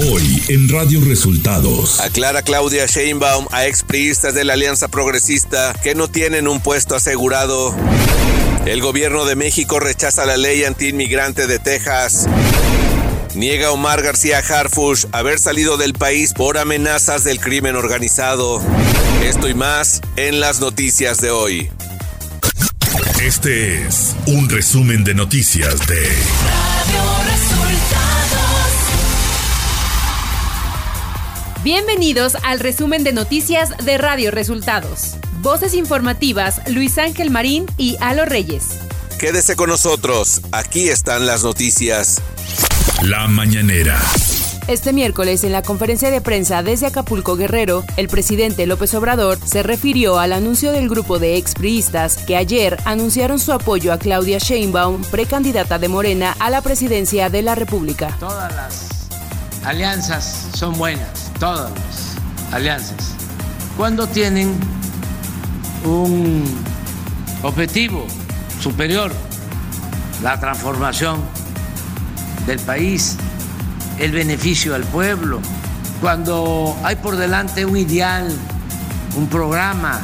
Hoy en Radio Resultados. Aclara Claudia Sheinbaum a expriistas de la Alianza Progresista que no tienen un puesto asegurado. El gobierno de México rechaza la ley antiinmigrante de Texas. Niega Omar García Harfush haber salido del país por amenazas del crimen organizado. Esto y más en las noticias de hoy. Este es un resumen de noticias de Radio Bienvenidos al resumen de noticias de Radio Resultados. Voces informativas Luis Ángel Marín y Alo Reyes. Quédese con nosotros, aquí están las noticias. La mañanera. Este miércoles, en la conferencia de prensa desde Acapulco Guerrero, el presidente López Obrador se refirió al anuncio del grupo de expriistas que ayer anunciaron su apoyo a Claudia Sheinbaum, precandidata de Morena a la presidencia de la República. Todas las alianzas son buenas, todas las alianzas. Cuando tienen un objetivo superior, la transformación del país, el beneficio al pueblo, cuando hay por delante un ideal, un programa,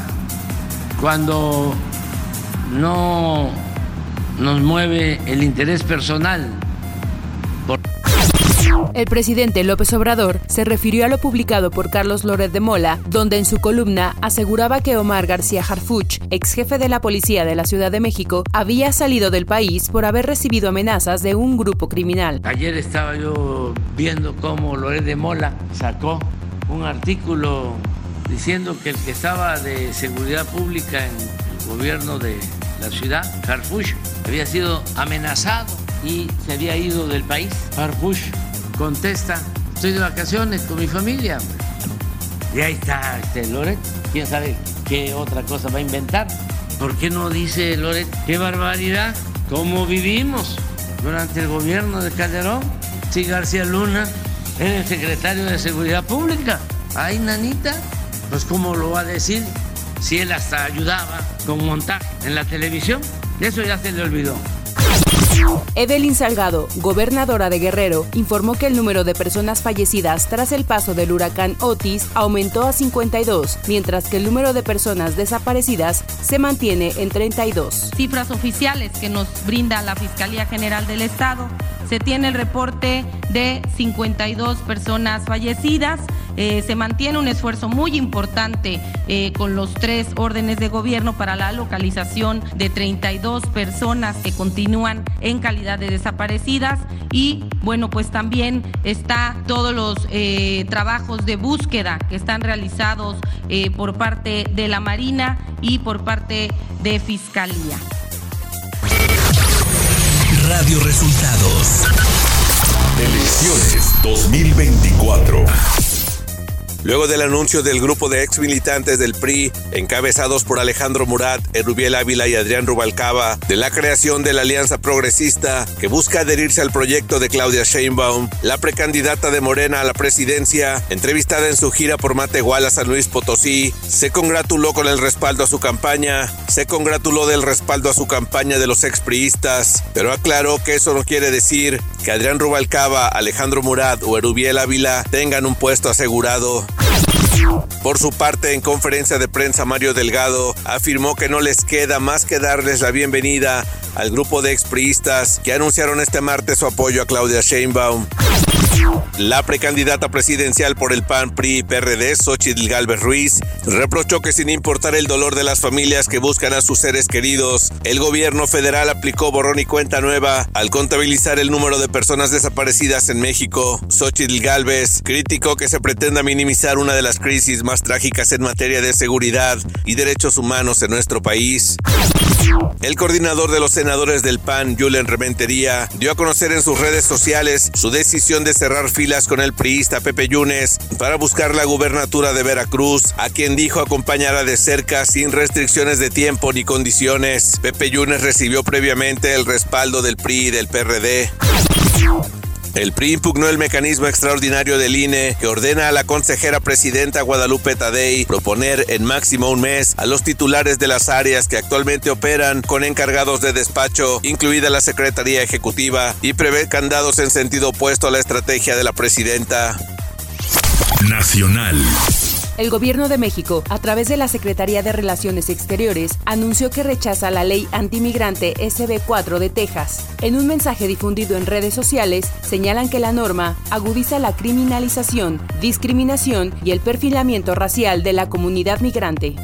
cuando no nos mueve el interés personal, el presidente López Obrador se refirió a lo publicado por Carlos Loret de Mola, donde en su columna aseguraba que Omar García Harfuch, ex jefe de la policía de la Ciudad de México, había salido del país por haber recibido amenazas de un grupo criminal. Ayer estaba yo viendo cómo Loret de Mola sacó un artículo diciendo que el que estaba de seguridad pública en el gobierno de la ciudad, Harfuch, había sido amenazado y se había ido del país. Harfuch contesta, estoy de vacaciones con mi familia. Y ahí está este Loret, quién sabe qué otra cosa va a inventar. ¿Por qué no dice Loret, qué barbaridad, cómo vivimos durante el gobierno de Calderón? Si García Luna era el secretario de Seguridad Pública. Ay, nanita, pues cómo lo va a decir si él hasta ayudaba con montaje en la televisión. Eso ya se le olvidó. Evelyn Salgado, gobernadora de Guerrero, informó que el número de personas fallecidas tras el paso del huracán Otis aumentó a 52, mientras que el número de personas desaparecidas se mantiene en 32. Cifras oficiales que nos brinda la Fiscalía General del Estado. Se tiene el reporte de 52 personas fallecidas. Eh, se mantiene un esfuerzo muy importante eh, con los tres órdenes de gobierno para la localización de 32 personas que continúan en calidad de desaparecidas y bueno pues también está todos los eh, trabajos de búsqueda que están realizados por parte de la Marina y por parte de Fiscalía. Radio Resultados. Elecciones 2024. Luego del anuncio del grupo de ex militantes del PRI, encabezados por Alejandro Murat, Erubiel Ávila y Adrián Rubalcaba, de la creación de la Alianza Progresista que busca adherirse al proyecto de Claudia Sheinbaum, la precandidata de Morena a la presidencia, entrevistada en su gira por Matehuala, San Luis Potosí, se congratuló con el respaldo a su campaña, se congratuló del respaldo a su campaña de los expriistas, pero aclaró que eso no quiere decir que Adrián Rubalcaba, Alejandro Murat o Erubiel Ávila tengan un puesto asegurado. Por su parte, en conferencia de prensa, Mario Delgado afirmó que no les queda más que darles la bienvenida al grupo de expriistas que anunciaron este martes su apoyo a Claudia Sheinbaum. La precandidata presidencial por el PAN, PRI y PRD, Xochitl Galvez Ruiz, reprochó que sin importar el dolor de las familias que buscan a sus seres queridos, el gobierno federal aplicó borrón y cuenta nueva al contabilizar el número de personas desaparecidas en México. Xochitl Galvez criticó que se pretenda minimizar una de las crisis más trágicas en materia de seguridad y derechos humanos en nuestro país. El coordinador de los senadores del PAN, Julen Rementería, dio a conocer en sus redes sociales su decisión de cerrar filas con el priista Pepe Yunes para buscar la gubernatura de Veracruz, a quien dijo acompañará de cerca sin restricciones de tiempo ni condiciones. Pepe Yunes recibió previamente el respaldo del PRI y del PRD. El PRI impugnó el mecanismo extraordinario del INE que ordena a la consejera presidenta Guadalupe Tadei proponer en máximo un mes a los titulares de las áreas que actualmente operan con encargados de despacho, incluida la Secretaría Ejecutiva, y prevé candados en sentido opuesto a la estrategia de la presidenta. Nacional. El gobierno de México, a través de la Secretaría de Relaciones Exteriores, anunció que rechaza la ley antimigrante SB4 de Texas. En un mensaje difundido en redes sociales, señalan que la norma agudiza la criminalización, discriminación y el perfilamiento racial de la comunidad migrante.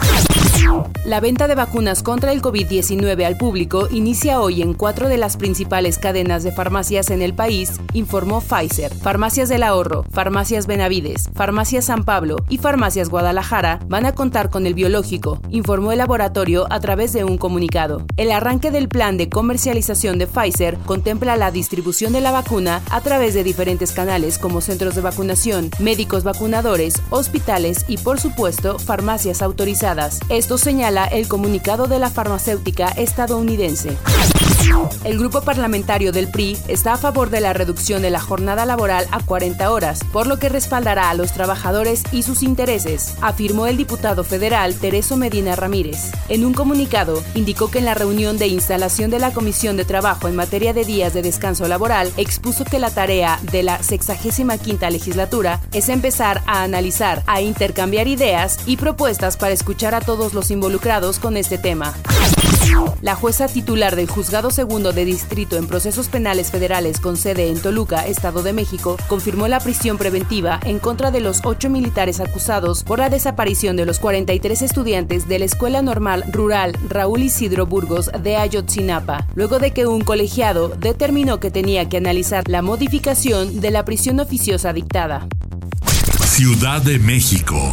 La venta de vacunas contra el COVID-19 al público inicia hoy en cuatro de las principales cadenas de farmacias en el país, informó Pfizer. Farmacias del Ahorro, Farmacias Benavides, Farmacias San Pablo y Farmacias Guadalajara van a contar con el biológico, informó el laboratorio a través de un comunicado. El arranque del plan de comercialización de Pfizer contempla la distribución de la vacuna a través de diferentes canales como centros de vacunación, médicos vacunadores, hospitales y por supuesto farmacias autorizadas. Señala el comunicado de la farmacéutica estadounidense. El grupo parlamentario del PRI está a favor de la reducción de la jornada laboral a 40 horas, por lo que respaldará a los trabajadores y sus intereses, afirmó el diputado federal Tereso Medina Ramírez. En un comunicado, indicó que en la reunión de instalación de la Comisión de Trabajo en materia de días de descanso laboral, expuso que la tarea de la 65 legislatura es empezar a analizar, a intercambiar ideas y propuestas para escuchar a todos los involucrados con este tema. La jueza titular del Juzgado Segundo de Distrito en Procesos Penales Federales con sede en Toluca, Estado de México, confirmó la prisión preventiva en contra de los ocho militares acusados por la desaparición de los 43 estudiantes de la Escuela Normal Rural Raúl Isidro Burgos de Ayotzinapa, luego de que un colegiado determinó que tenía que analizar la modificación de la prisión oficiosa dictada. Ciudad de México.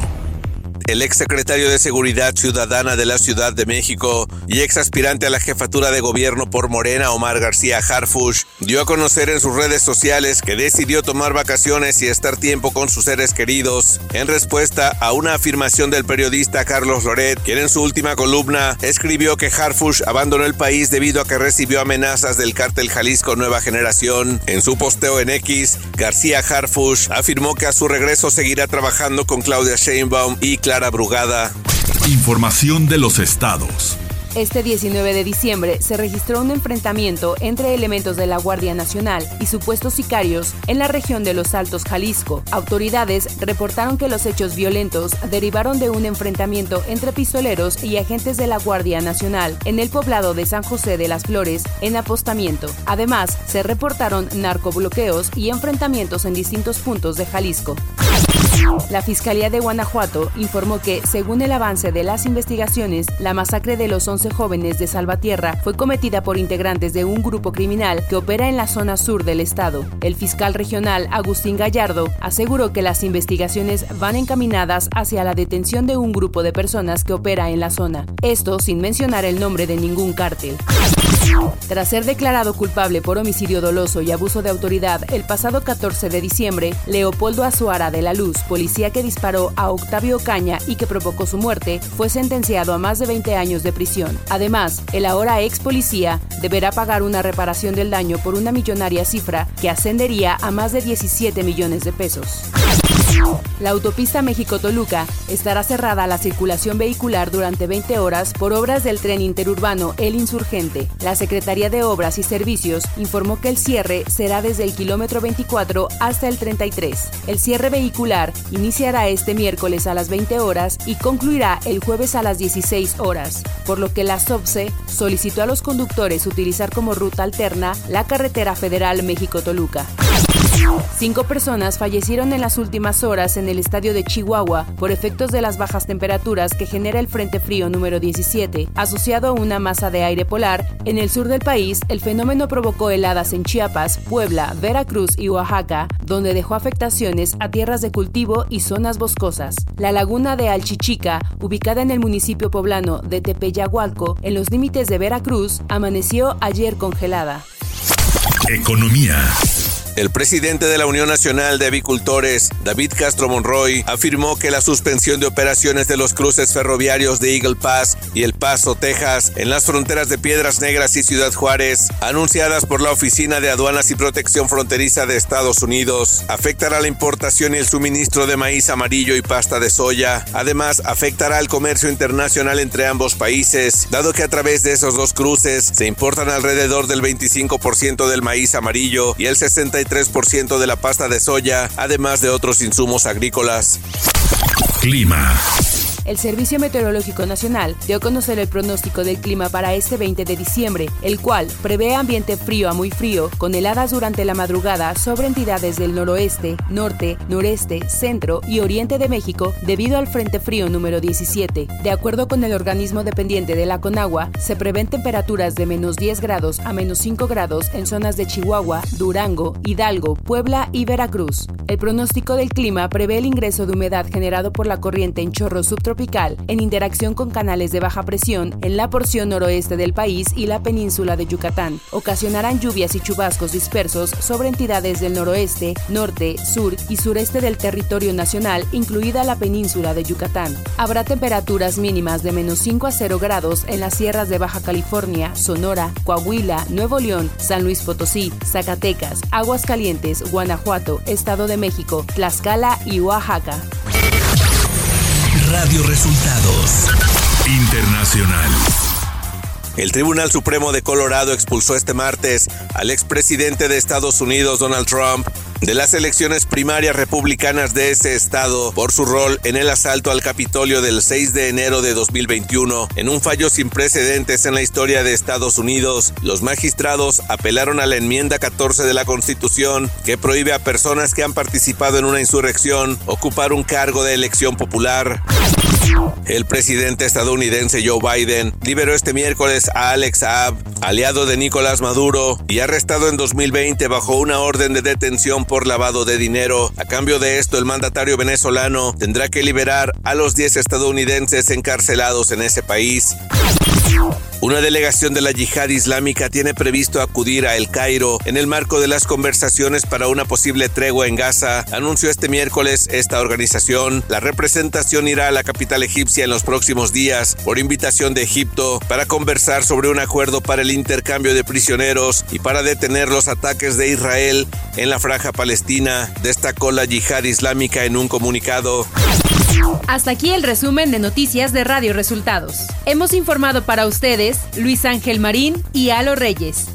El ex secretario de Seguridad Ciudadana de la Ciudad de México y ex aspirante a la jefatura de gobierno por Morena, Omar García Harfush, dio a conocer en sus redes sociales que decidió tomar vacaciones y estar tiempo con sus seres queridos, en respuesta a una afirmación del periodista Carlos Loret, quien en su última columna escribió que Harfush abandonó el país debido a que recibió amenazas del cártel Jalisco Nueva Generación. En su posteo en X, García Harfush afirmó que a su regreso seguirá trabajando con Claudia Sheinbaum y Clara Brugada. Información de los estados. Este 19 de diciembre se registró un enfrentamiento entre elementos de la Guardia Nacional y supuestos sicarios en la región de Los Altos, Jalisco. Autoridades reportaron que los hechos violentos derivaron de un enfrentamiento entre pistoleros y agentes de la Guardia Nacional en el poblado de San José de las Flores en apostamiento. Además, se reportaron narcobloqueos y enfrentamientos en distintos puntos de Jalisco. La Fiscalía de Guanajuato informó que, según el avance de las investigaciones, la masacre de los 11 jóvenes de Salvatierra fue cometida por integrantes de un grupo criminal que opera en la zona sur del estado. El fiscal regional Agustín Gallardo aseguró que las investigaciones van encaminadas hacia la detención de un grupo de personas que opera en la zona, esto sin mencionar el nombre de ningún cártel. Tras ser declarado culpable por homicidio doloso y abuso de autoridad el pasado 14 de diciembre, Leopoldo Azuara de la Luz, policía que disparó a Octavio Caña y que provocó su muerte, fue sentenciado a más de 20 años de prisión. Además, el ahora ex policía deberá pagar una reparación del daño por una millonaria cifra que ascendería a más de 17 millones de pesos. La autopista México-Toluca estará cerrada a la circulación vehicular durante 20 horas por obras del tren interurbano El Insurgente. La Secretaría de Obras y Servicios informó que el cierre será desde el kilómetro 24 hasta el 33. El cierre vehicular iniciará este miércoles a las 20 horas y concluirá el jueves a las 16 horas, por lo que la SOPSE solicitó a los conductores utilizar como ruta alterna la carretera federal México-Toluca. Cinco personas fallecieron en las últimas horas en el estadio de Chihuahua por efectos de las bajas temperaturas que genera el Frente Frío número 17, asociado a una masa de aire polar. En el sur del país, el fenómeno provocó heladas en Chiapas, Puebla, Veracruz y Oaxaca, donde dejó afectaciones a tierras de cultivo y zonas boscosas. La laguna de Alchichica, ubicada en el municipio poblano de Tepeyagualco, en los límites de Veracruz, amaneció ayer congelada. Economía. El presidente de la Unión Nacional de Avicultores, David Castro Monroy, afirmó que la suspensión de operaciones de los cruces ferroviarios de Eagle Pass y El Paso, Texas, en las fronteras de Piedras Negras y Ciudad Juárez, anunciadas por la Oficina de Aduanas y Protección Fronteriza de Estados Unidos, afectará la importación y el suministro de maíz amarillo y pasta de soya. Además, afectará el comercio internacional entre ambos países, dado que a través de esos dos cruces se importan alrededor del 25% del maíz amarillo y el 63% 3% de la pasta de soya, además de otros insumos agrícolas. Clima. El Servicio Meteorológico Nacional dio a conocer el pronóstico del clima para este 20 de diciembre, el cual prevé ambiente frío a muy frío, con heladas durante la madrugada sobre entidades del noroeste, norte, noreste, centro y oriente de México debido al Frente Frío número 17. De acuerdo con el organismo dependiente de la Conagua, se prevén temperaturas de menos 10 grados a menos 5 grados en zonas de Chihuahua, Durango, Hidalgo, Puebla y Veracruz. El pronóstico del clima prevé el ingreso de humedad generado por la corriente en chorro subtropical en interacción con canales de baja presión en la porción noroeste del país y la península de Yucatán. Ocasionarán lluvias y chubascos dispersos sobre entidades del noroeste, norte, sur y sureste del territorio nacional, incluida la península de Yucatán. Habrá temperaturas mínimas de menos 5 a 0 grados en las sierras de Baja California, Sonora, Coahuila, Nuevo León, San Luis Potosí, Zacatecas, Aguascalientes, Guanajuato, Estado de México, Tlaxcala y Oaxaca. Radio Resultados Internacional. El Tribunal Supremo de Colorado expulsó este martes al expresidente de Estados Unidos, Donald Trump, de las elecciones primarias republicanas de ese estado por su rol en el asalto al Capitolio del 6 de enero de 2021. En un fallo sin precedentes en la historia de Estados Unidos, los magistrados apelaron a la enmienda 14 de la Constitución que prohíbe a personas que han participado en una insurrección ocupar un cargo de elección popular. El presidente estadounidense Joe Biden liberó este miércoles a Alex Saab, aliado de Nicolás Maduro, y arrestado en 2020 bajo una orden de detención por lavado de dinero. A cambio de esto, el mandatario venezolano tendrá que liberar a los 10 estadounidenses encarcelados en ese país. Una delegación de la yihad islámica tiene previsto acudir a El Cairo en el marco de las conversaciones para una posible tregua en Gaza, anunció este miércoles esta organización. La representación irá a la capital egipcia en los próximos días por invitación de Egipto para conversar sobre un acuerdo para el intercambio de prisioneros y para detener los ataques de Israel en la franja palestina, destacó la yihad islámica en un comunicado. Hasta aquí el resumen de noticias de Radio Resultados. Hemos informado para ustedes Luis Ángel Marín y Alo Reyes.